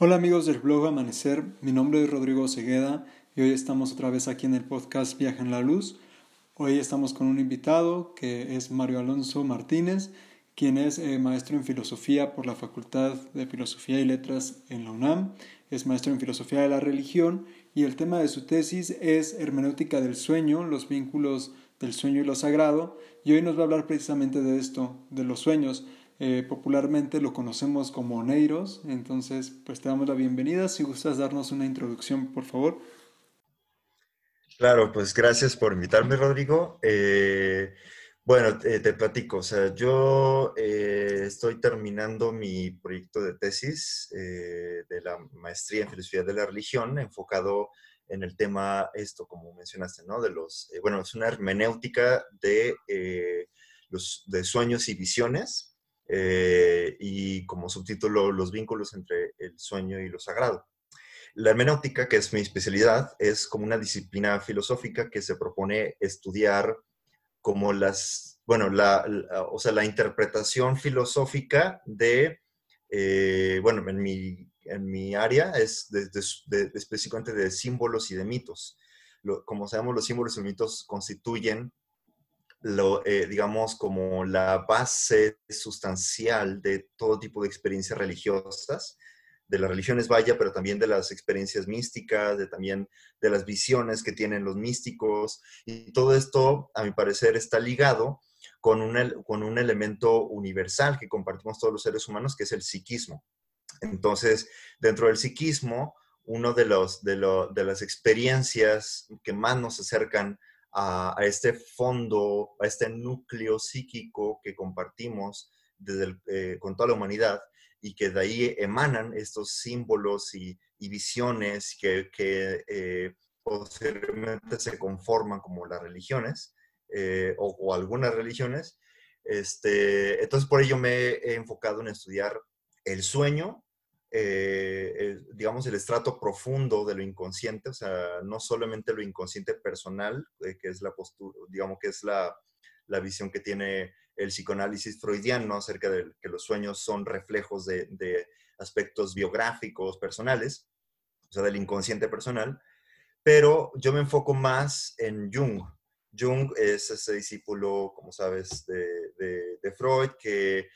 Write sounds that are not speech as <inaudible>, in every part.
Hola amigos del blog Amanecer, mi nombre es Rodrigo Cegueda y hoy estamos otra vez aquí en el podcast Viaja en la Luz. Hoy estamos con un invitado que es Mario Alonso Martínez, quien es eh, maestro en filosofía por la Facultad de Filosofía y Letras en la UNAM, es maestro en filosofía de la religión y el tema de su tesis es hermenéutica del sueño, los vínculos del sueño y lo sagrado, y hoy nos va a hablar precisamente de esto, de los sueños. Eh, popularmente lo conocemos como Neiros, entonces pues te damos la bienvenida. Si gustas darnos una introducción, por favor. Claro, pues gracias por invitarme, Rodrigo. Eh, bueno, te, platico, o sea, yo eh, estoy terminando mi proyecto de tesis de la maestría en filosofía de la religión, enfocado en el tema, esto como mencionaste, ¿no? De los, bueno, es una hermenéutica de, los, de sueños y visiones eh, y como subtítulo los vínculos entre el sueño y lo sagrado. La hermenéutica, que es mi especialidad, es como una disciplina filosófica que se propone estudiar como las, bueno, la, o sea, la interpretación filosófica de, eh, bueno, en mi, en mi área es de, específicamente de símbolos y de mitos. como sabemos, los símbolos y mitos constituyen lo, eh, digamos, como la base sustancial de todo tipo de experiencias religiosas, de las religiones vaya, pero también de las experiencias místicas, de también de las visiones que tienen los místicos. Y todo esto, a mi parecer, está ligado con un, con un elemento universal que compartimos todos los seres humanos, que es el psiquismo. Entonces, dentro del psiquismo, uno de, los, de, de las experiencias que más nos acercan a, este fondo, a este núcleo psíquico que compartimos desde eh, con toda la humanidad y que de ahí emanan estos símbolos y, visiones que, eh, posteriormente se conforman como las religiones eh, o, algunas religiones. Este, entonces, por ello me he enfocado en estudiar el sueño eh, digamos, el estrato profundo de lo inconsciente, o sea, no solamente lo inconsciente personal, eh, que es la postura, digamos que es la, la, visión que tiene el psicoanálisis freudiano acerca de que los sueños son reflejos de, de aspectos biográficos, personales, o sea, del inconsciente personal, pero yo me enfoco más en Jung. Jung es ese discípulo, como sabes, de, Freud, que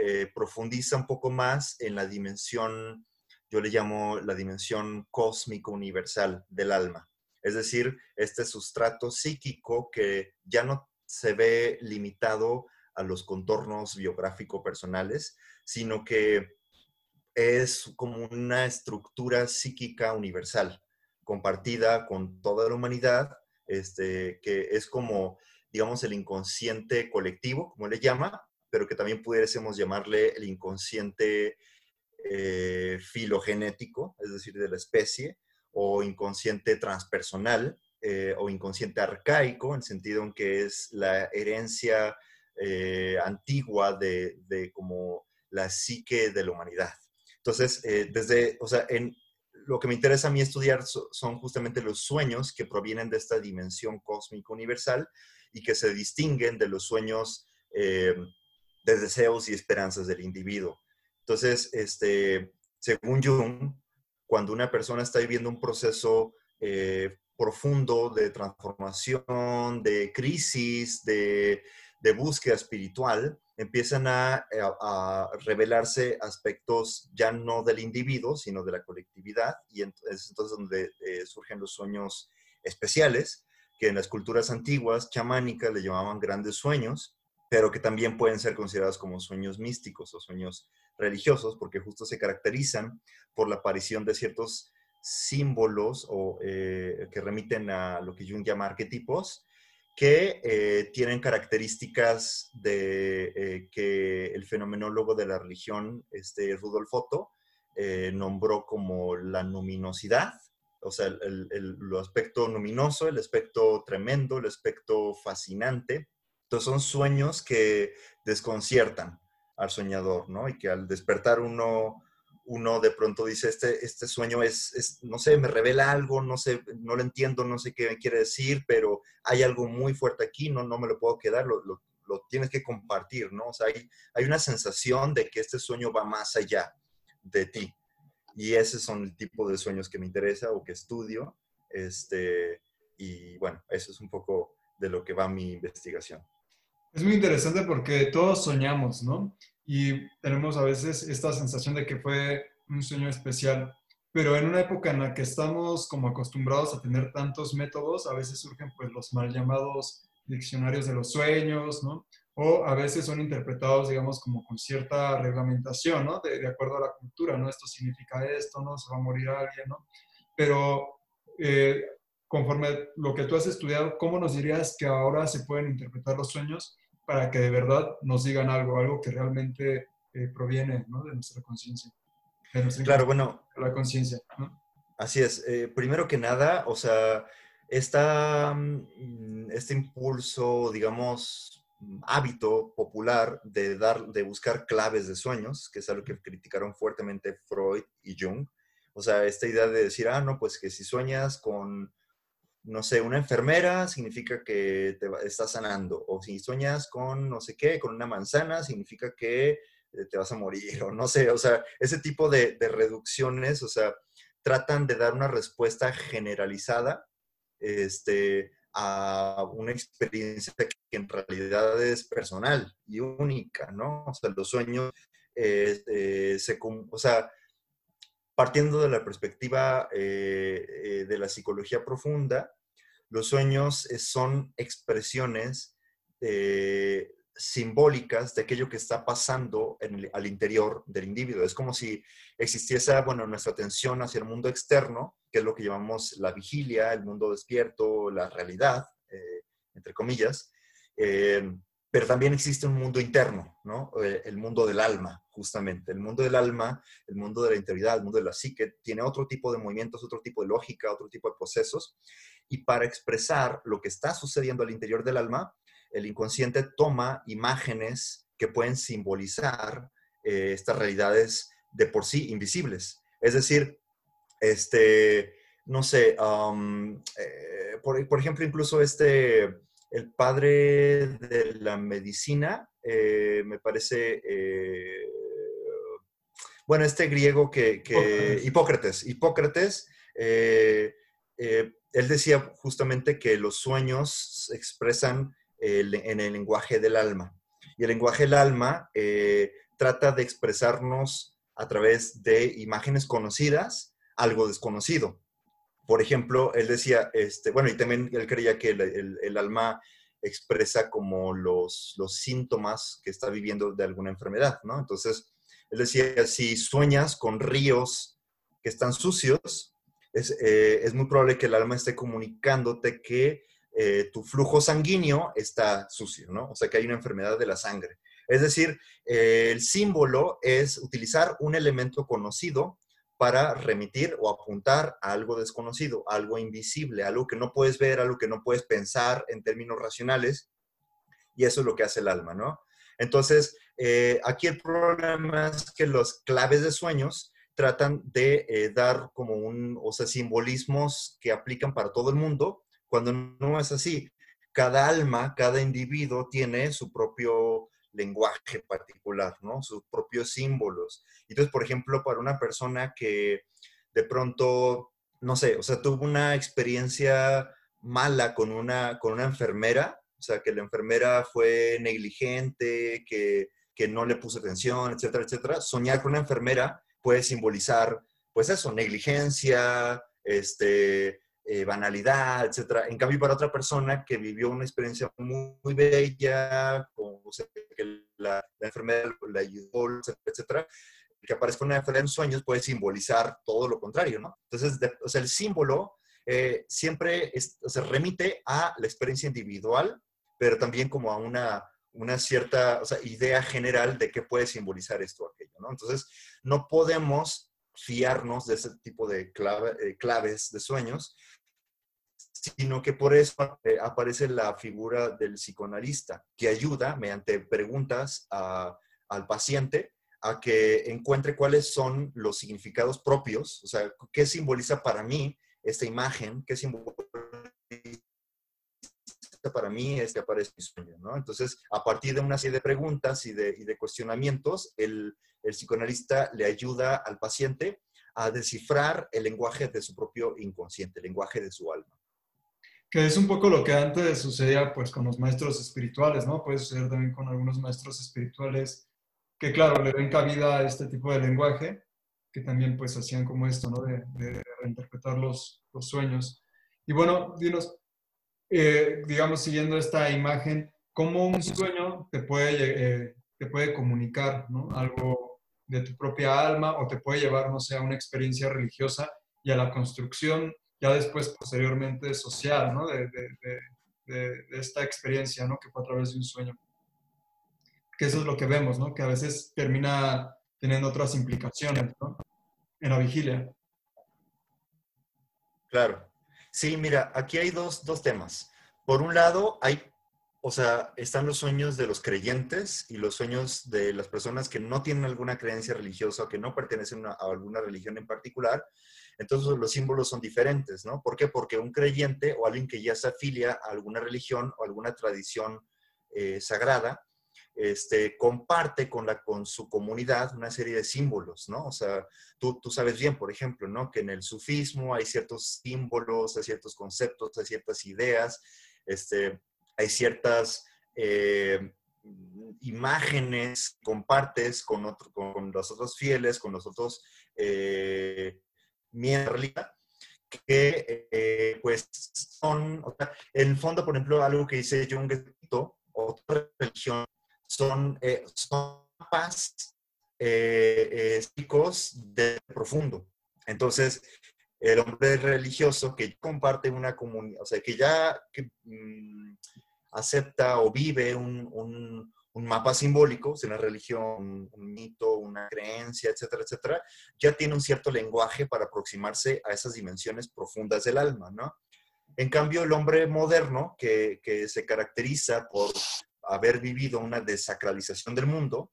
eh, profundiza un poco más en la dimensión, yo le llamo la dimensión cósmico universal del alma. Es decir, este sustrato psíquico que ya no se ve limitado a los contornos biográfico personales, sino que es como una estructura psíquica universal, compartida con toda la humanidad, este, que es como, digamos, el inconsciente colectivo, como le llama, pero que también pudiésemos llamarle el inconsciente eh, filogenético, es decir, de la especie, o inconsciente transpersonal, eh, o inconsciente arcaico, en el sentido en que es la herencia eh, antigua de, de, como la psique de la humanidad. Entonces, desde, o sea, en, lo que me interesa a mí estudiar son justamente los sueños que provienen de esta dimensión cósmica universal y que se distinguen de los sueños de deseos y esperanzas del individuo. Entonces, este, según Jung, cuando una persona está viviendo un proceso eh, profundo de transformación, de crisis, de, búsqueda espiritual, empiezan a, revelarse aspectos ya no del individuo, sino de la colectividad, y es entonces donde eh, surgen los sueños especiales, que en las culturas antiguas, chamánicas, le llamaban grandes sueños, pero que también pueden ser considerados como sueños místicos o sueños religiosos, porque justo se caracterizan por la aparición de ciertos símbolos o, eh, que remiten a lo que Jung llama arquetipos, que eh, tienen características de eh, que el fenomenólogo de la religión, este Rudolf Otto, nombró como la luminosidad, o sea, el, el, el, aspecto luminoso, el aspecto tremendo, el aspecto fascinante, entonces son sueños que desconciertan al soñador, ¿no? Y que al despertar uno, uno de pronto dice, este, este sueño es, no sé, me revela algo, no sé, no lo entiendo, no sé qué quiere decir, pero hay algo muy fuerte aquí, no, no me lo puedo quedar, lo, lo, tienes que compartir, ¿no? O sea, hay, hay una sensación de que este sueño va más allá de ti. Y ese son el tipo de sueños que me interesa o que estudio. Este, y bueno, eso es un poco de lo que va mi investigación. Es muy interesante porque todos soñamos, ¿no? Y tenemos a veces esta sensación de que fue un sueño especial, pero en una época en la que estamos como acostumbrados a tener tantos métodos, a veces surgen pues los mal llamados diccionarios de los sueños, ¿no? O a veces son interpretados, digamos, como con cierta reglamentación, ¿no? De, de acuerdo a la cultura, ¿no? Esto significa esto, ¿no? Se va a morir alguien, ¿no? Pero eh, conforme lo que tú has estudiado, ¿cómo nos dirías que ahora se pueden interpretar los sueños para que de verdad nos digan algo, algo que realmente eh, proviene ¿no? de nuestra conciencia? Claro, bueno. La conciencia. Así es. Eh, primero que nada, o sea, esta, mm, este impulso, digamos, hábito popular de, dar, de buscar claves de sueños, que es algo que criticaron fuertemente Freud y Jung. O sea, esta idea de decir, ah, no, pues que si sueñas con no sé, una enfermera significa que te estás sanando, o si sueñas con no sé qué, con una manzana, significa que eh, te vas a morir, <laughs> o no sé, o sea, ese tipo de, reducciones, o sea, tratan de dar una respuesta generalizada este, a una experiencia que en realidad es personal y única, ¿no? O sea, los sueños eh, se, o sea, partiendo de la perspectiva eh, eh, de la psicología profunda, los sueños eh, son expresiones simbólicas de aquello que está pasando al interior del individuo. Es como si existiese, bueno, nuestra atención hacia el mundo externo, que es lo que llamamos la vigilia, el mundo despierto, la realidad, entre comillas, pero también existe un mundo interno, ¿no? Eh, el mundo del alma, justamente. El mundo del alma, el mundo de la integridad, el mundo de la psique, tiene otro tipo de movimientos, otro tipo de lógica, otro tipo de procesos. Y para expresar lo que está sucediendo al interior del alma, el inconsciente toma imágenes que pueden simbolizar eh, estas realidades de por sí invisibles. Es decir, este, no sé, um, eh, por, por, ejemplo, incluso este el padre de la medicina, eh, me parece, eh, bueno, este griego que, Hipócrates, Hipócrates, eh, él decía justamente que los sueños se expresan en el lenguaje del alma. Y el lenguaje del alma trata de expresarnos a través de imágenes conocidas, algo desconocido por ejemplo, él decía, este, bueno, y también él creía que el, alma expresa como los, los, síntomas que está viviendo de alguna enfermedad, ¿no? Entonces, él decía, si sueñas con ríos que están sucios, es, eh, muy probable que el alma esté comunicándote que eh, tu flujo sanguíneo está sucio, ¿no? O sea, que hay una enfermedad de la sangre. Es decir, eh, el símbolo es utilizar un elemento conocido para remitir o apuntar a algo desconocido, algo invisible, algo que no puedes ver, algo que no puedes pensar en términos racionales. Y eso es lo que hace el alma, ¿no? Entonces, eh, aquí el problema es que los claves de sueños tratan de eh, dar como un, o sea, simbolismos que aplican para todo el mundo, cuando no es así. Cada alma, cada individuo tiene su propio lenguaje particular, ¿no? Sus propios símbolos. Entonces, por ejemplo, para una persona que de pronto, no sé, o sea, tuvo una experiencia mala con una, con una enfermera, o sea, que la enfermera fue negligente, que, que no le puso atención, etcétera, etcétera, soñar con una enfermera puede simbolizar, pues eso, negligencia, este, eh, banalidad, etc. En cambio, para otra persona que vivió una experiencia muy, bella, como que la, enfermedad la ayudó, etcétera, que aparezca una enfermedad en sueños puede simbolizar todo lo contrario, ¿no? Entonces, o sea, el símbolo eh, siempre se remite a la experiencia individual, pero también como a una, una cierta idea general de qué puede simbolizar esto o aquello, ¿no? Entonces, no podemos fiarnos de ese tipo de eh, claves de sueños, sino que por eso eh, aparece la figura del psicoanalista, que ayuda mediante preguntas al paciente a que encuentre cuáles son los significados propios, o sea, qué simboliza para mí esta imagen, qué simboliza para mí este aparece mi sueño, ¿no? Entonces, a partir de una serie de preguntas y de, y de cuestionamientos, el, el, psicoanalista le ayuda al paciente a descifrar el lenguaje de su propio inconsciente, el lenguaje de su alma. Que es un poco lo que antes sucedía pues con los maestros espirituales, ¿no? Puede suceder también con algunos maestros espirituales que, claro, le den cabida a este tipo de lenguaje, que también pues hacían como esto, ¿no? De, reinterpretar los, los, sueños. Y bueno, dinos, eh, digamos, siguiendo esta imagen, ¿cómo un sueño te puede, eh, te puede comunicar, ¿no? Algo de tu propia alma o te puede llevar, no sé, a una experiencia religiosa y a la construcción ya después, posteriormente, social, ¿no? De, esta experiencia, ¿no? Que fue a través de un sueño. Que eso es lo que vemos, ¿no? Que a veces termina teniendo otras implicaciones, ¿no? En la vigilia. Claro. Sí, mira, aquí hay dos, dos temas. Por un lado, hay o sea, están los sueños de los creyentes y los sueños de las personas que no tienen alguna creencia religiosa o que no pertenecen a alguna religión en particular. Entonces los símbolos son diferentes, ¿no? ¿Por qué? Porque un creyente o alguien que ya se afilia a alguna religión o alguna tradición eh, sagrada, este, comparte con, la, con su comunidad una serie de símbolos, ¿no? O sea, tú, tú sabes bien, por ejemplo, ¿no? Que en el sufismo hay ciertos símbolos, hay ciertos conceptos, hay ciertas ideas, este, hay ciertas eh, imágenes compartes con, con los otros fieles, con los otros eh, miembros que eh, pues son, o sea, en el fondo, por ejemplo, algo que dice Jung, otra religión, son, eh, son paz chicos de profundo. Entonces, el hombre religioso que comparte una comunidad, o sea, que ya que, mm, acepta o vive un, un, mapa simbólico, una religión, un mito, una creencia, etcétera, etcétera, ya tiene un cierto lenguaje para aproximarse a esas dimensiones profundas del alma, ¿no? En cambio, el hombre moderno, que, que se caracteriza por haber vivido una desacralización del mundo,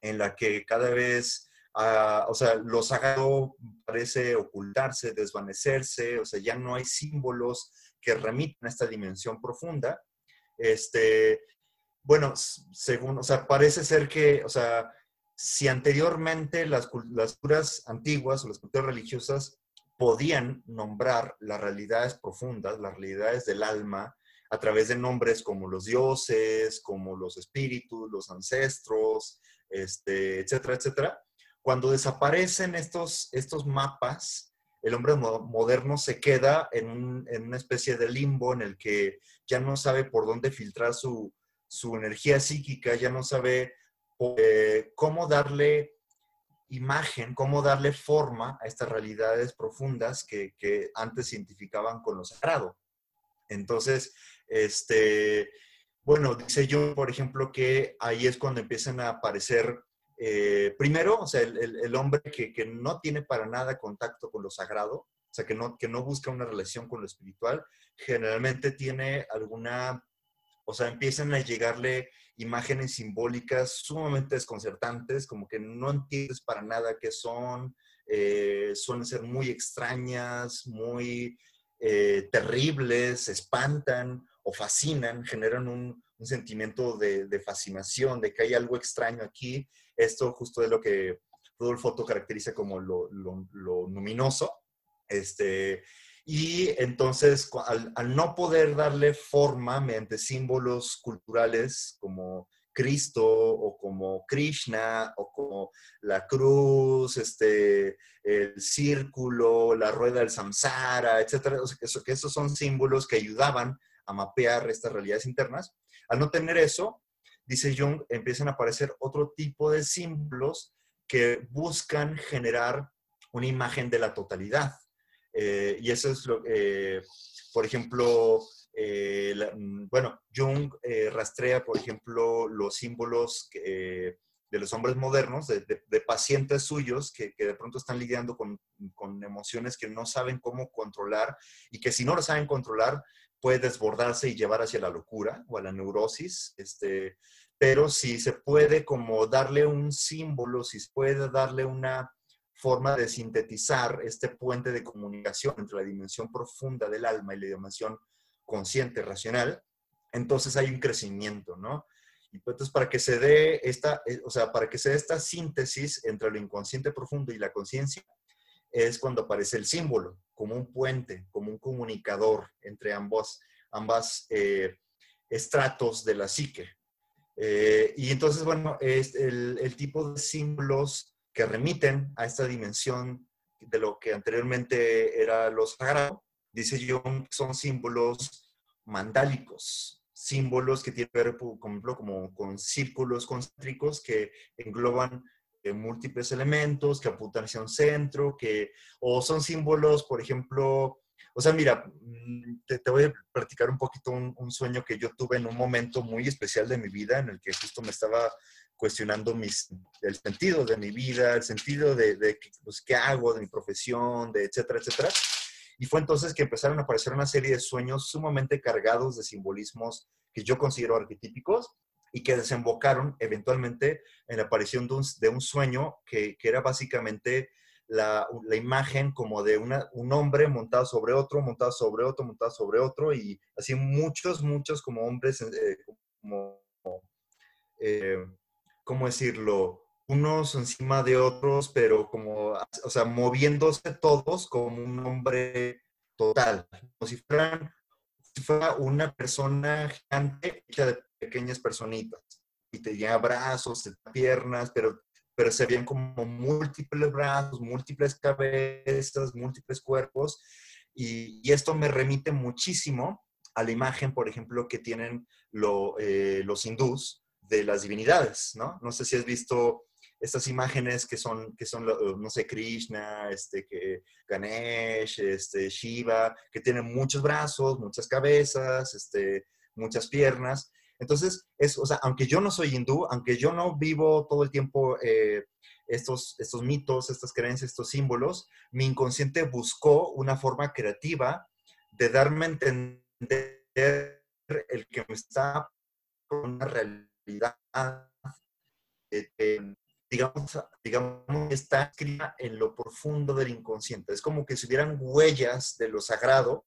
en la que cada vez Uh, o sea, lo sagrado parece ocultarse, desvanecerse, o sea, ya no hay símbolos que remiten a esta dimensión profunda. Este, bueno, según, o sea, parece ser que, o sea, si anteriormente las, las culturas antiguas o las culturas religiosas podían nombrar las realidades profundas, las realidades del alma, a través de nombres como los dioses, como los espíritus, los ancestros, este, etcétera, etcétera. Cuando desaparecen estos, estos mapas, el hombre moderno se queda en, una especie de limbo en el que ya no sabe por dónde filtrar su, energía psíquica, ya no sabe eh, cómo darle imagen, cómo darle forma a estas realidades profundas que, antes se identificaban con lo sagrado. Entonces, este, bueno, dice yo, por ejemplo, que ahí es cuando empiezan a aparecer eh, primero, o sea, el, hombre que, no tiene para nada contacto con lo sagrado, o sea, que no, que no busca una relación con lo espiritual, generalmente tiene alguna, o sea, empiezan a llegarle imágenes simbólicas sumamente desconcertantes, como que no entiendes para nada qué son, eh, suelen ser muy extrañas, muy eh, terribles, espantan o fascinan, generan un, sentimiento de, fascinación, de que hay algo extraño aquí esto justo es lo que Rudolf Otto caracteriza como lo, luminoso. Este, y entonces, al, no poder darle forma mediante símbolos culturales como Cristo o como Krishna o como la cruz, este, el círculo, la rueda del samsara, etcétera, que, que esos son símbolos que ayudaban a mapear estas realidades internas. Al no tener eso, dice Jung, empiezan a aparecer otro tipo de símbolos que buscan generar una imagen de la totalidad. Eh, y eso es lo que, eh, por ejemplo, eh, mm, bueno, Jung rastrea, por ejemplo, los símbolos de los hombres modernos, de, pacientes suyos que, de pronto están lidiando con, con, emociones que no saben cómo controlar y que si no lo saben controlar, puede desbordarse y llevar hacia la locura o a la neurosis. Este, pero si se puede como darle un símbolo, si se puede darle una forma de sintetizar este puente de comunicación entre la dimensión profunda del alma y la dimensión consciente, racional, entonces hay un crecimiento, ¿no? Y pues, entonces para que se dé esta, eh, o sea, para que se dé esta síntesis entre lo inconsciente profundo y la conciencia, es cuando aparece el símbolo, como un puente, como un comunicador entre ambos, ambas eh, estratos de la psique. Eh, y entonces, bueno, es el, el, tipo de símbolos que remiten a esta dimensión de lo que anteriormente era lo sagrado, dice Jung, son símbolos mandálicos, símbolos que tienen que ver, por ejemplo, como con círculos concéntricos que engloban múltiples elementos, que apuntan hacia un centro, que, o son símbolos, por ejemplo, o sea, mira, mm, te, voy a platicar un poquito un, sueño que yo tuve en un momento muy especial de mi vida, en el que justo me estaba cuestionando mis, el sentido de mi vida, el sentido de, de pues, qué hago, de mi profesión, de etcétera, etcétera. Y fue entonces que empezaron a aparecer una serie de sueños sumamente cargados de simbolismos que yo considero arquetípicos y que desembocaron eventualmente en la aparición de un, de un sueño que, que, era básicamente la, la, imagen como de un hombre montado sobre otro, montado sobre otro, montado sobre otro, y así muchos, muchos como hombres, eh, como, eh, ¿cómo decirlo? Unos encima de otros, pero como, o sea, moviéndose todos como un hombre total, como si fueran si fuera una persona gigante hecha de pequeñas personitas. Y tenía brazos, piernas, pero, pero se veían como múltiples brazos, múltiples cabezas, múltiples cuerpos. Y, y esto me remite muchísimo a la imagen, por ejemplo, que tienen lo, eh, los hindús de las divinidades, ¿no? No sé si has visto estas imágenes que son, que son no sé, Krishna, este, que, Ganesh, este, Shiva, que tienen muchos brazos, muchas cabezas, este, muchas piernas. Entonces, es, o sea, aunque yo no soy hindú, aunque yo no vivo todo el tiempo eh, estos, estos mitos, estas creencias, estos símbolos, mi inconsciente buscó una forma creativa de darme a entender el que me está con una realidad eh, digamos, digamos, está escrita en lo profundo del inconsciente. Es como que si hubieran huellas de lo sagrado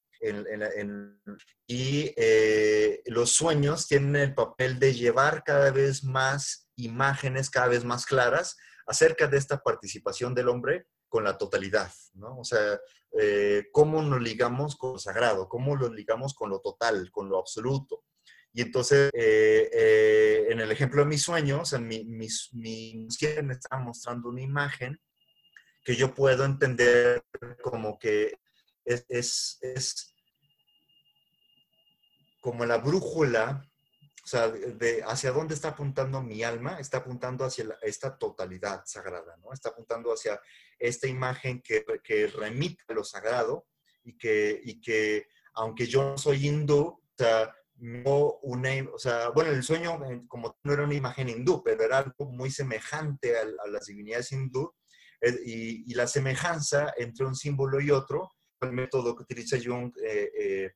y eh, los sueños tienen el papel de llevar cada vez más imágenes, cada vez más claras acerca de esta participación del hombre con la totalidad, ¿no? O sea, eh, cómo nos ligamos con lo sagrado, cómo nos ligamos con lo total, con lo absoluto. Y entonces, eh, eh, en el ejemplo de mis sueños, en mi, mi, mi me estaba mostrando una imagen que yo puedo entender como que es, es, es como la brújula, o sea, de hacia dónde está apuntando mi alma, está apuntando hacia esta totalidad sagrada, ¿no? Está apuntando hacia esta imagen que, que remite a lo sagrado y que, y que, aunque yo no soy hindú, o sea, no una, o sea, bueno, el sueño como no era una imagen hindú, pero era algo muy semejante a, las divinidades hindú, eh, y, la semejanza entre un símbolo y otro, el método que utiliza Jung eh, eh,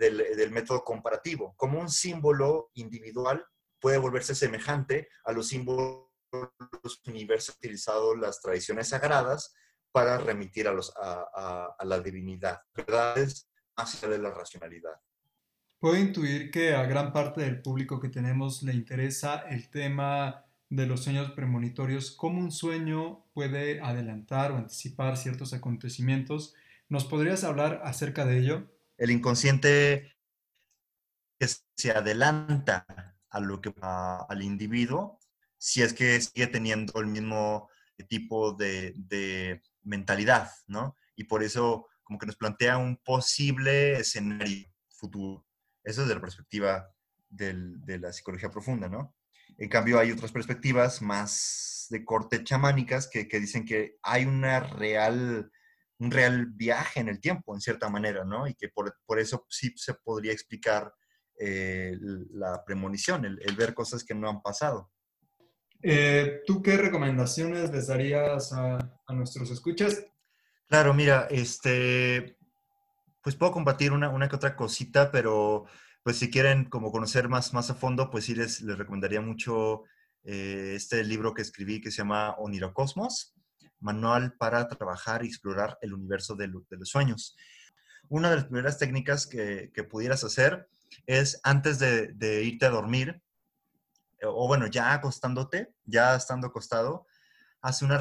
del, método comparativo, como un símbolo individual puede volverse semejante a los símbolos universales utilizados las tradiciones sagradas para remitir a, a, la divinidad, verdades allá de la racionalidad. Puedo intuir que a gran parte del público que tenemos le interesa el tema de los sueños premonitorios, cómo un sueño puede adelantar o anticipar ciertos acontecimientos. ¿Nos podrías hablar acerca de ello? El inconsciente se adelanta a lo que al individuo si es que sigue teniendo el mismo tipo de mentalidad, ¿no? Y por eso como que nos plantea un posible escenario futuro. Eso es de la perspectiva de la psicología profunda, ¿no? En cambio, hay otras perspectivas más de corte chamánicas que, dicen que hay una real, un real viaje en el tiempo, en cierta manera, ¿no? Y que por, eso sí se podría explicar eh, la premonición, el, ver cosas que no han pasado. Eh, ¿Tú qué recomendaciones les darías a, a, nuestros escuchas? Claro, mira, este, pues puedo compartir una, una que otra cosita, pero pues si quieren como conocer más, más a fondo, pues sí les, les recomendaría mucho eh, este libro que escribí que se llama Onirocosmos, Manual para trabajar y explorar el universo de, los sueños. Una de las primeras técnicas que, que pudieras hacer es antes de, irte a dormir, o bueno, ya acostándote, ya estando acostado, hace una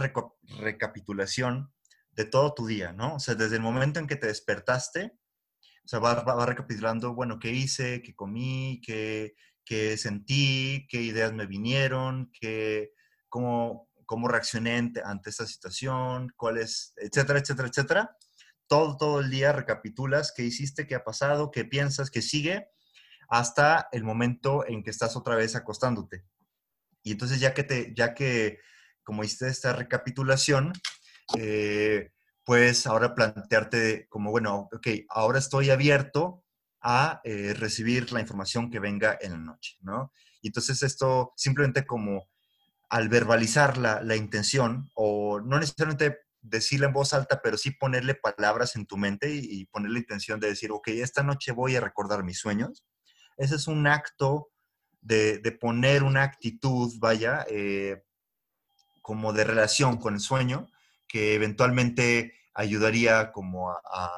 recapitulación de todo tu día, ¿no? O sea, desde el momento en que te despertaste, o sea, va, va, recapitulando, bueno, qué hice, qué comí, qué, qué sentí, qué ideas me vinieron, qué, cómo, cómo reaccioné ante esta situación, cuáles, etcétera, etcétera, etcétera. Todo, todo el día recapitulas qué hiciste, qué ha pasado, qué piensas, qué sigue, hasta el momento en que estás otra vez acostándote. Y entonces ya que, te, ya que como hiciste esta recapitulación, pues ahora plantearte como, bueno, ok, ahora estoy abierto a eh, recibir la información que venga en la noche, ¿no? Y entonces esto simplemente como al verbalizar la, intención, o no necesariamente decirla en voz alta, pero sí ponerle palabras en tu mente y, poner la intención de decir, ok, esta noche voy a recordar mis sueños. Ese es un acto de, de poner una actitud, vaya, eh, como de relación con el sueño, que eventualmente ayudaría como a,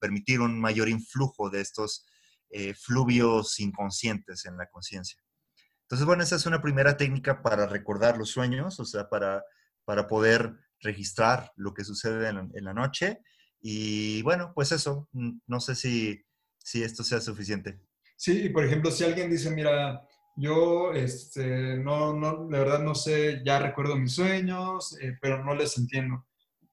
permitir un mayor influjo de estos eh, fluvios inconscientes en la conciencia. Entonces, bueno, esa es una primera técnica para recordar los sueños, o sea, para, para poder registrar lo que sucede en, la noche. Y bueno, pues eso, no sé si, si esto sea suficiente. Sí, y por ejemplo, si alguien dice, mira, yo, este, no, no, la verdad no sé, ya recuerdo mis sueños, eh, pero no les entiendo.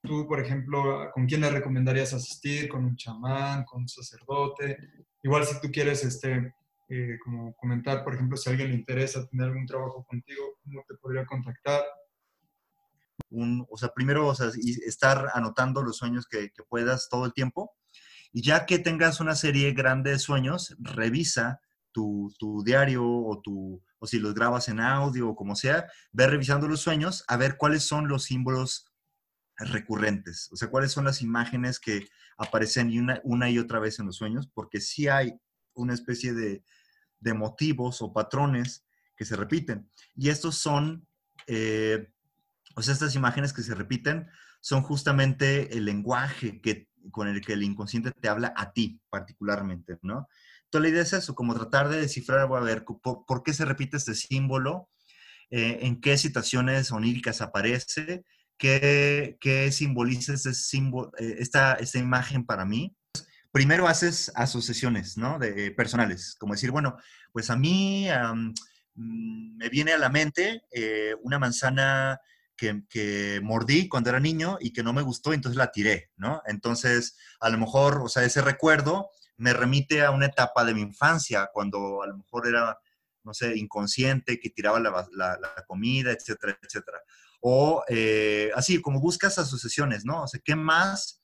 Tú, por ejemplo, ¿con quién le recomendarías asistir? ¿Con un chamán? ¿Con un sacerdote? Igual si tú quieres, este, eh, como comentar, por ejemplo, si a alguien le interesa tener algún trabajo contigo, ¿cómo te podría contactar? Un, o sea, primero, o sea, estar anotando los sueños que, que puedas todo el tiempo. Y ya que tengas una serie grande de sueños, revisa tu, diario o, tu, o si los grabas en audio o como sea, ve revisando los sueños a ver cuáles son los símbolos recurrentes, o sea, cuáles son las imágenes que aparecen una, una y otra vez en los sueños, porque sí hay una especie de, de motivos o patrones que se repiten. Y estos son, eh, o sea, estas imágenes que se repiten son justamente el lenguaje que, con el que el inconsciente te habla a ti particularmente, ¿no? Entonces la idea es eso, como tratar de descifrar, a ver, por, qué se repite este símbolo, eh, en qué situaciones oníricas aparece, qué, qué simboliza este símbolo, eh, esta, esta imagen para mí. Primero haces asociaciones, ¿no? De, personales, como decir, bueno, pues a mí mm, me viene a la mente eh, una manzana que, mordí cuando era niño y que no me gustó, entonces la tiré, ¿no? Entonces, a lo mejor, o sea, ese recuerdo me remite a una etapa de mi infancia, cuando a lo mejor era, no sé, inconsciente, que tiraba la, comida, etcétera, etcétera. O eh, así, como buscas asociaciones, ¿no? O sea, ¿qué más,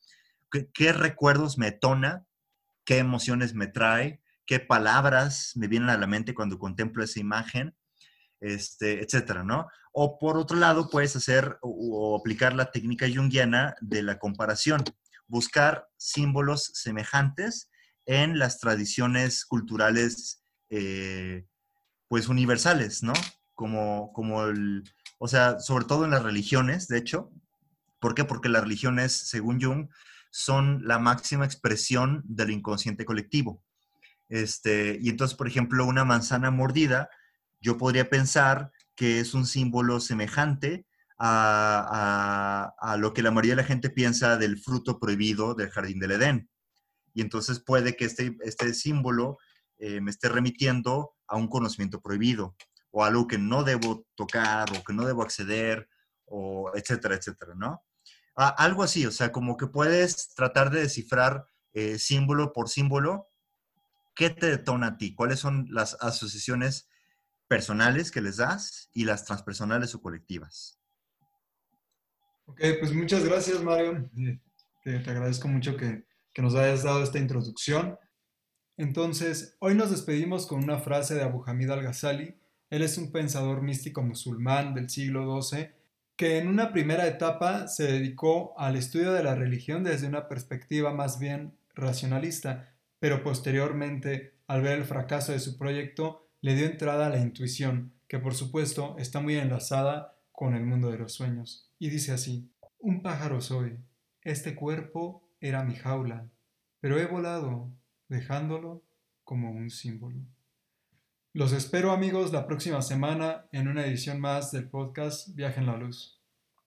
qué, recuerdos me tona, qué emociones me trae, qué palabras me vienen a la mente cuando contemplo esa imagen, este, etcétera, ¿no? O por otro lado, puedes hacer o, aplicar la técnica junguiana de la comparación, buscar símbolos semejantes en las tradiciones culturales, eh, pues universales, ¿no? Como, como el, o sea, sobre todo en las religiones, de hecho. ¿Por qué? Porque las religiones, según Jung, son la máxima expresión del inconsciente colectivo. Este, y entonces, por ejemplo, una manzana mordida, yo podría pensar que es un símbolo semejante a, a, lo que la mayoría de la gente piensa del fruto prohibido del jardín del Edén y entonces puede que este, este símbolo eh, me esté remitiendo a un conocimiento prohibido o algo que no debo tocar o que no debo acceder o etcétera, etcétera, ¿no? Algo así, o sea, como que puedes tratar de descifrar eh, símbolo por símbolo qué te detona a ti, cuáles son las asociaciones personales que les das y las transpersonales o colectivas. Ok, pues muchas gracias, Mario. te agradezco mucho que, que nos hayas dado esta introducción. Entonces, hoy nos despedimos con una frase de Abu Hamid al-Ghazali. Él es un pensador místico musulmán del siglo XII que en una primera etapa se dedicó al estudio de la religión desde una perspectiva más bien racionalista, pero posteriormente, al ver el fracaso de su proyecto, le dio entrada a la intuición, que por supuesto está muy enlazada con el mundo de los sueños. Y dice así, un pájaro soy, este cuerpo era mi jaula, pero he volado, dejándolo como un símbolo. Los espero amigos la próxima semana en una edición más del podcast Viaje en la Luz.